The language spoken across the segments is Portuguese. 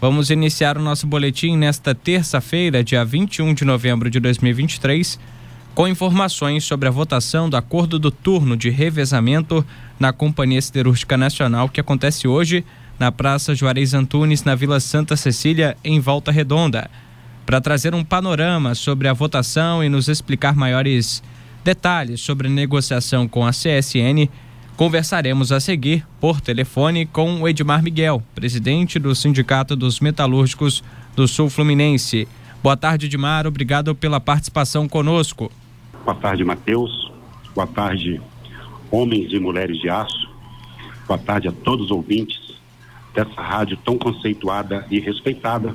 Vamos iniciar o nosso boletim nesta terça-feira, dia 21 de novembro de 2023, com informações sobre a votação do acordo do turno de revezamento na Companhia Siderúrgica Nacional que acontece hoje na Praça Juarez Antunes, na Vila Santa Cecília, em Volta Redonda. Para trazer um panorama sobre a votação e nos explicar maiores detalhes sobre a negociação com a CSN, conversaremos a seguir por telefone com o Edmar Miguel, presidente do Sindicato dos Metalúrgicos do Sul Fluminense. Boa tarde, Edmar. Obrigado pela participação conosco. Boa tarde, Matheus. Boa tarde, homens e mulheres de aço. Boa tarde a todos os ouvintes dessa rádio tão conceituada e respeitada,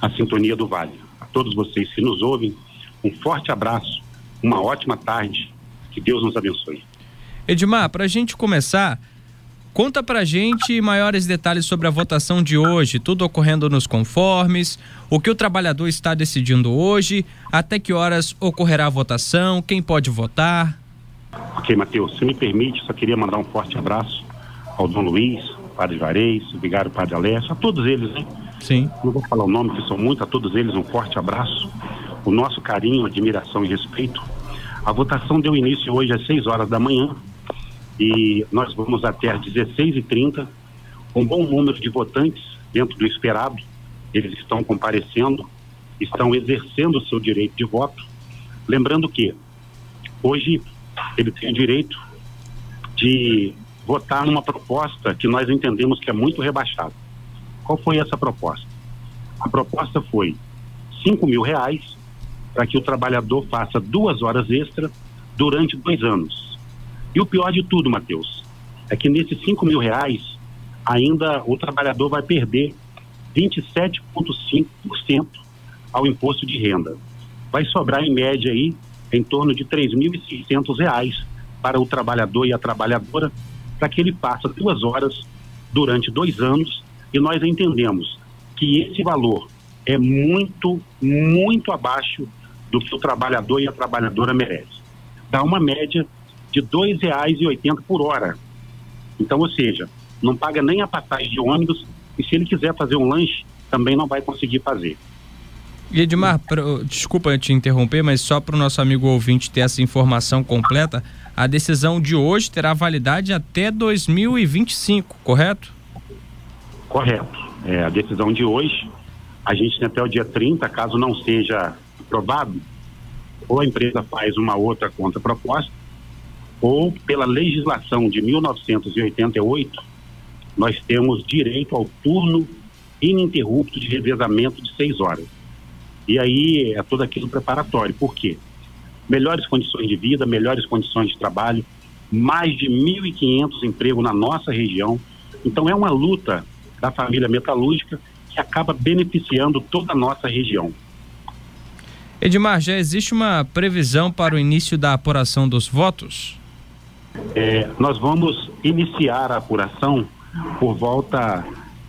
a Sintonia do Vale. A todos vocês que nos ouvem, um forte abraço, uma ótima tarde, que Deus nos abençoe. Edmar, para a gente começar, conta para a gente maiores detalhes sobre a votação de hoje, tudo ocorrendo nos conformes, o que o trabalhador está decidindo hoje, até que horas ocorrerá a votação, quem pode votar. Ok, Matheus, se me permite, só queria mandar um forte abraço ao Dom Luiz, Padre Varez, Vigário Padre Alessio, a todos eles, né? Sim. Não vou falar o nome, que são muitos, a todos eles um forte abraço, o nosso carinho, admiração e respeito. A votação deu início hoje às 6 horas da manhã e nós vamos até às 16h30, um bom número de votantes dentro do esperado. Eles estão comparecendo, estão exercendo o seu direito de voto. Lembrando que hoje ele tem o direito de votar numa proposta que nós entendemos que é muito rebaixada. Qual foi essa proposta? A proposta foi cinco mil reais para que o trabalhador faça duas horas extra durante dois anos. E o pior de tudo, Matheus, é que nesses cinco mil reais ainda o trabalhador vai perder 27,5% ao imposto de renda. Vai sobrar em média aí em torno de 3.600 reais para o trabalhador e a trabalhadora para que ele faça duas horas durante dois anos e nós entendemos que esse valor é muito, muito abaixo do que o trabalhador e a trabalhadora merece. Dá uma média de R$ 2,80 por hora. Então, ou seja, não paga nem a passagem de ônibus e se ele quiser fazer um lanche, também não vai conseguir fazer. E Edmar, desculpa te interromper, mas só para o nosso amigo ouvinte ter essa informação completa, a decisão de hoje terá validade até 2025, correto? Correto. É, a decisão de hoje, a gente tem até o dia 30, caso não seja aprovado, ou a empresa faz uma outra contraproposta, ou pela legislação de 1988, nós temos direito ao turno ininterrupto de revezamento de seis horas. E aí é todo aquilo preparatório. Por quê? melhores condições de vida, melhores condições de trabalho, mais de 1.500 empregos na nossa região. Então é uma luta da família metalúrgica que acaba beneficiando toda a nossa região. Edmar, já existe uma previsão para o início da apuração dos votos? É, nós vamos iniciar a apuração por volta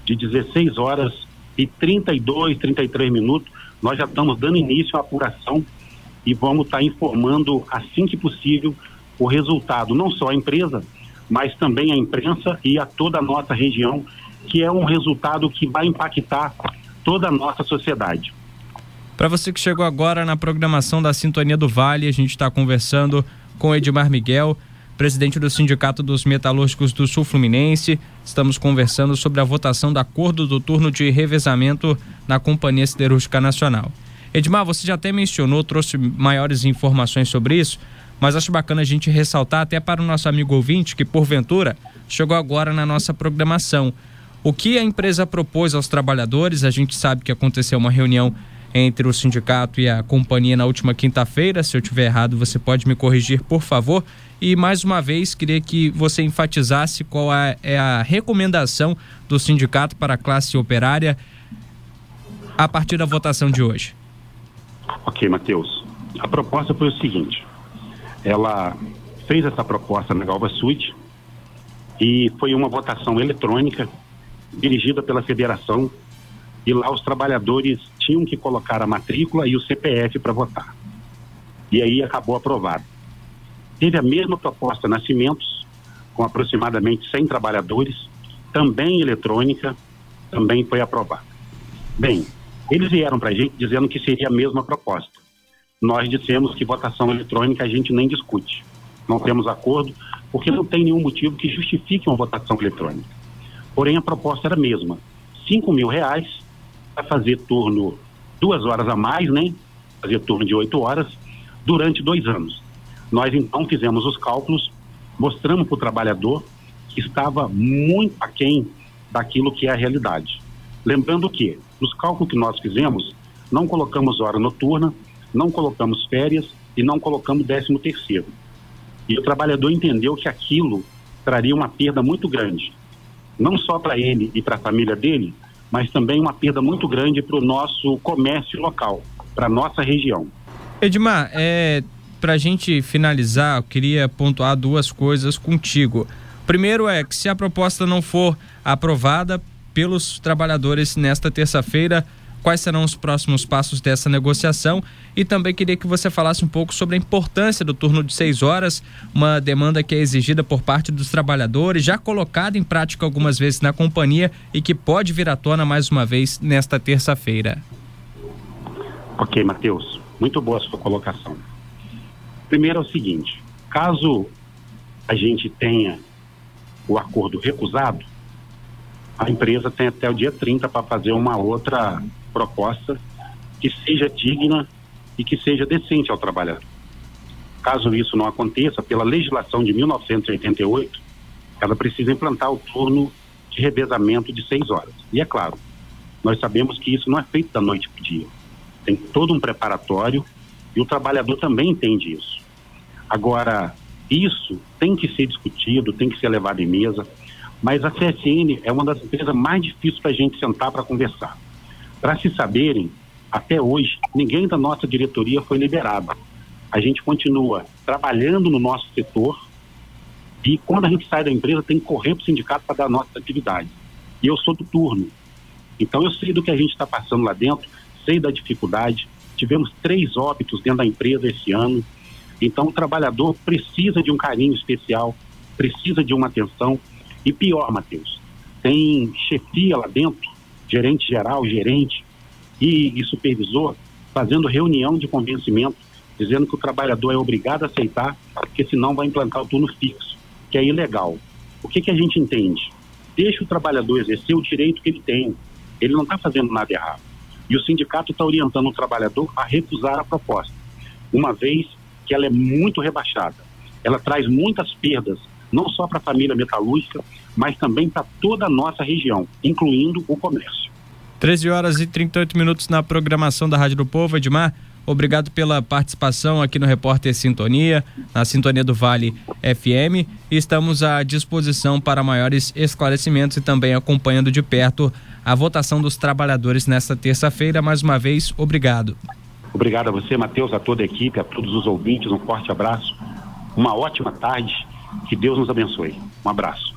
de 16 horas e 32, 33 minutos. Nós já estamos dando início à apuração e vamos estar informando assim que possível o resultado, não só à empresa, mas também à imprensa e a toda a nossa região, que é um resultado que vai impactar toda a nossa sociedade. Para você que chegou agora na programação da Sintonia do Vale, a gente está conversando com Edmar Miguel, presidente do Sindicato dos Metalúrgicos do Sul Fluminense. Estamos conversando sobre a votação do acordo do turno de revezamento na Companhia Siderúrgica Nacional. Edmar, você já até mencionou, trouxe maiores informações sobre isso, mas acho bacana a gente ressaltar até para o nosso amigo ouvinte que, porventura, chegou agora na nossa programação. O que a empresa propôs aos trabalhadores, a gente sabe que aconteceu uma reunião entre o sindicato e a companhia na última quinta-feira. Se eu tiver errado, você pode me corrigir, por favor. E mais uma vez, queria que você enfatizasse qual é a recomendação do sindicato para a classe operária a partir da votação de hoje. Ok, Matheus. A proposta foi o seguinte: ela fez essa proposta na Galva Suite e foi uma votação eletrônica dirigida pela federação e lá os trabalhadores tinham que colocar a matrícula e o CPF para votar. E aí acabou aprovado. Teve a mesma proposta Nascimentos, com aproximadamente 100 trabalhadores, também eletrônica, também foi aprovada. Bem, eles vieram para a gente dizendo que seria a mesma proposta. Nós dissemos que votação eletrônica a gente nem discute. Não temos acordo, porque não tem nenhum motivo que justifique uma votação eletrônica. Porém, a proposta era a mesma: 5 mil reais fazer turno duas horas a mais, né? Fazer turno de oito horas durante dois anos. Nós então fizemos os cálculos, mostramos para o trabalhador que estava muito aquém daquilo que é a realidade. Lembrando que, nos cálculos que nós fizemos, não colocamos hora noturna, não colocamos férias e não colocamos décimo terceiro. E o trabalhador entendeu que aquilo traria uma perda muito grande, não só para ele e para a família dele, mas também uma perda muito grande para o nosso comércio local, para nossa região. Edmar, é, para a gente finalizar, eu queria pontuar duas coisas contigo. Primeiro é que se a proposta não for aprovada pelos trabalhadores nesta terça-feira, quais serão os próximos passos dessa negociação e também queria que você falasse um pouco sobre a importância do turno de seis horas, uma demanda que é exigida por parte dos trabalhadores, já colocada em prática algumas vezes na companhia e que pode vir à tona mais uma vez nesta terça-feira. Ok, Matheus, muito boa a sua colocação. Primeiro é o seguinte: caso a gente tenha o acordo recusado, a empresa tem até o dia 30 para fazer uma outra proposta que seja digna e que seja decente ao trabalhador. Caso isso não aconteça, pela legislação de 1988, ela precisa implantar o turno de revezamento de seis horas. E é claro, nós sabemos que isso não é feito da noite para o dia. Tem todo um preparatório e o trabalhador também entende isso. Agora, isso tem que ser discutido, tem que ser levado em mesa, mas a CSN é uma das empresas mais difíceis para a gente sentar para conversar. Para se saberem, até hoje, ninguém da nossa diretoria foi liberado. A gente continua trabalhando no nosso setor e quando a gente sai da empresa tem que correr para o sindicato para dar nossa atividade. E eu sou do turno. Então eu sei do que a gente está passando lá dentro, sei da dificuldade. Tivemos três óbitos dentro da empresa esse ano. Então o trabalhador precisa de um carinho especial, precisa de uma atenção. E pior, Matheus, tem chefia lá dentro gerente geral, gerente e, e supervisor, fazendo reunião de convencimento, dizendo que o trabalhador é obrigado a aceitar, porque senão vai implantar o turno fixo, que é ilegal. O que, que a gente entende? Deixa o trabalhador exercer o direito que ele tem. Ele não está fazendo nada errado. E o sindicato está orientando o trabalhador a recusar a proposta, uma vez que ela é muito rebaixada. Ela traz muitas perdas, não só para a família metalúrgica, mas também para toda a nossa região, incluindo o comércio. 13 horas e 38 minutos na programação da Rádio do Povo, Edmar. Obrigado pela participação aqui no Repórter Sintonia, na Sintonia do Vale FM. estamos à disposição para maiores esclarecimentos e também acompanhando de perto a votação dos trabalhadores nesta terça-feira. Mais uma vez, obrigado. Obrigado a você, Matheus, a toda a equipe, a todos os ouvintes. Um forte abraço. Uma ótima tarde. Que Deus nos abençoe. Um abraço.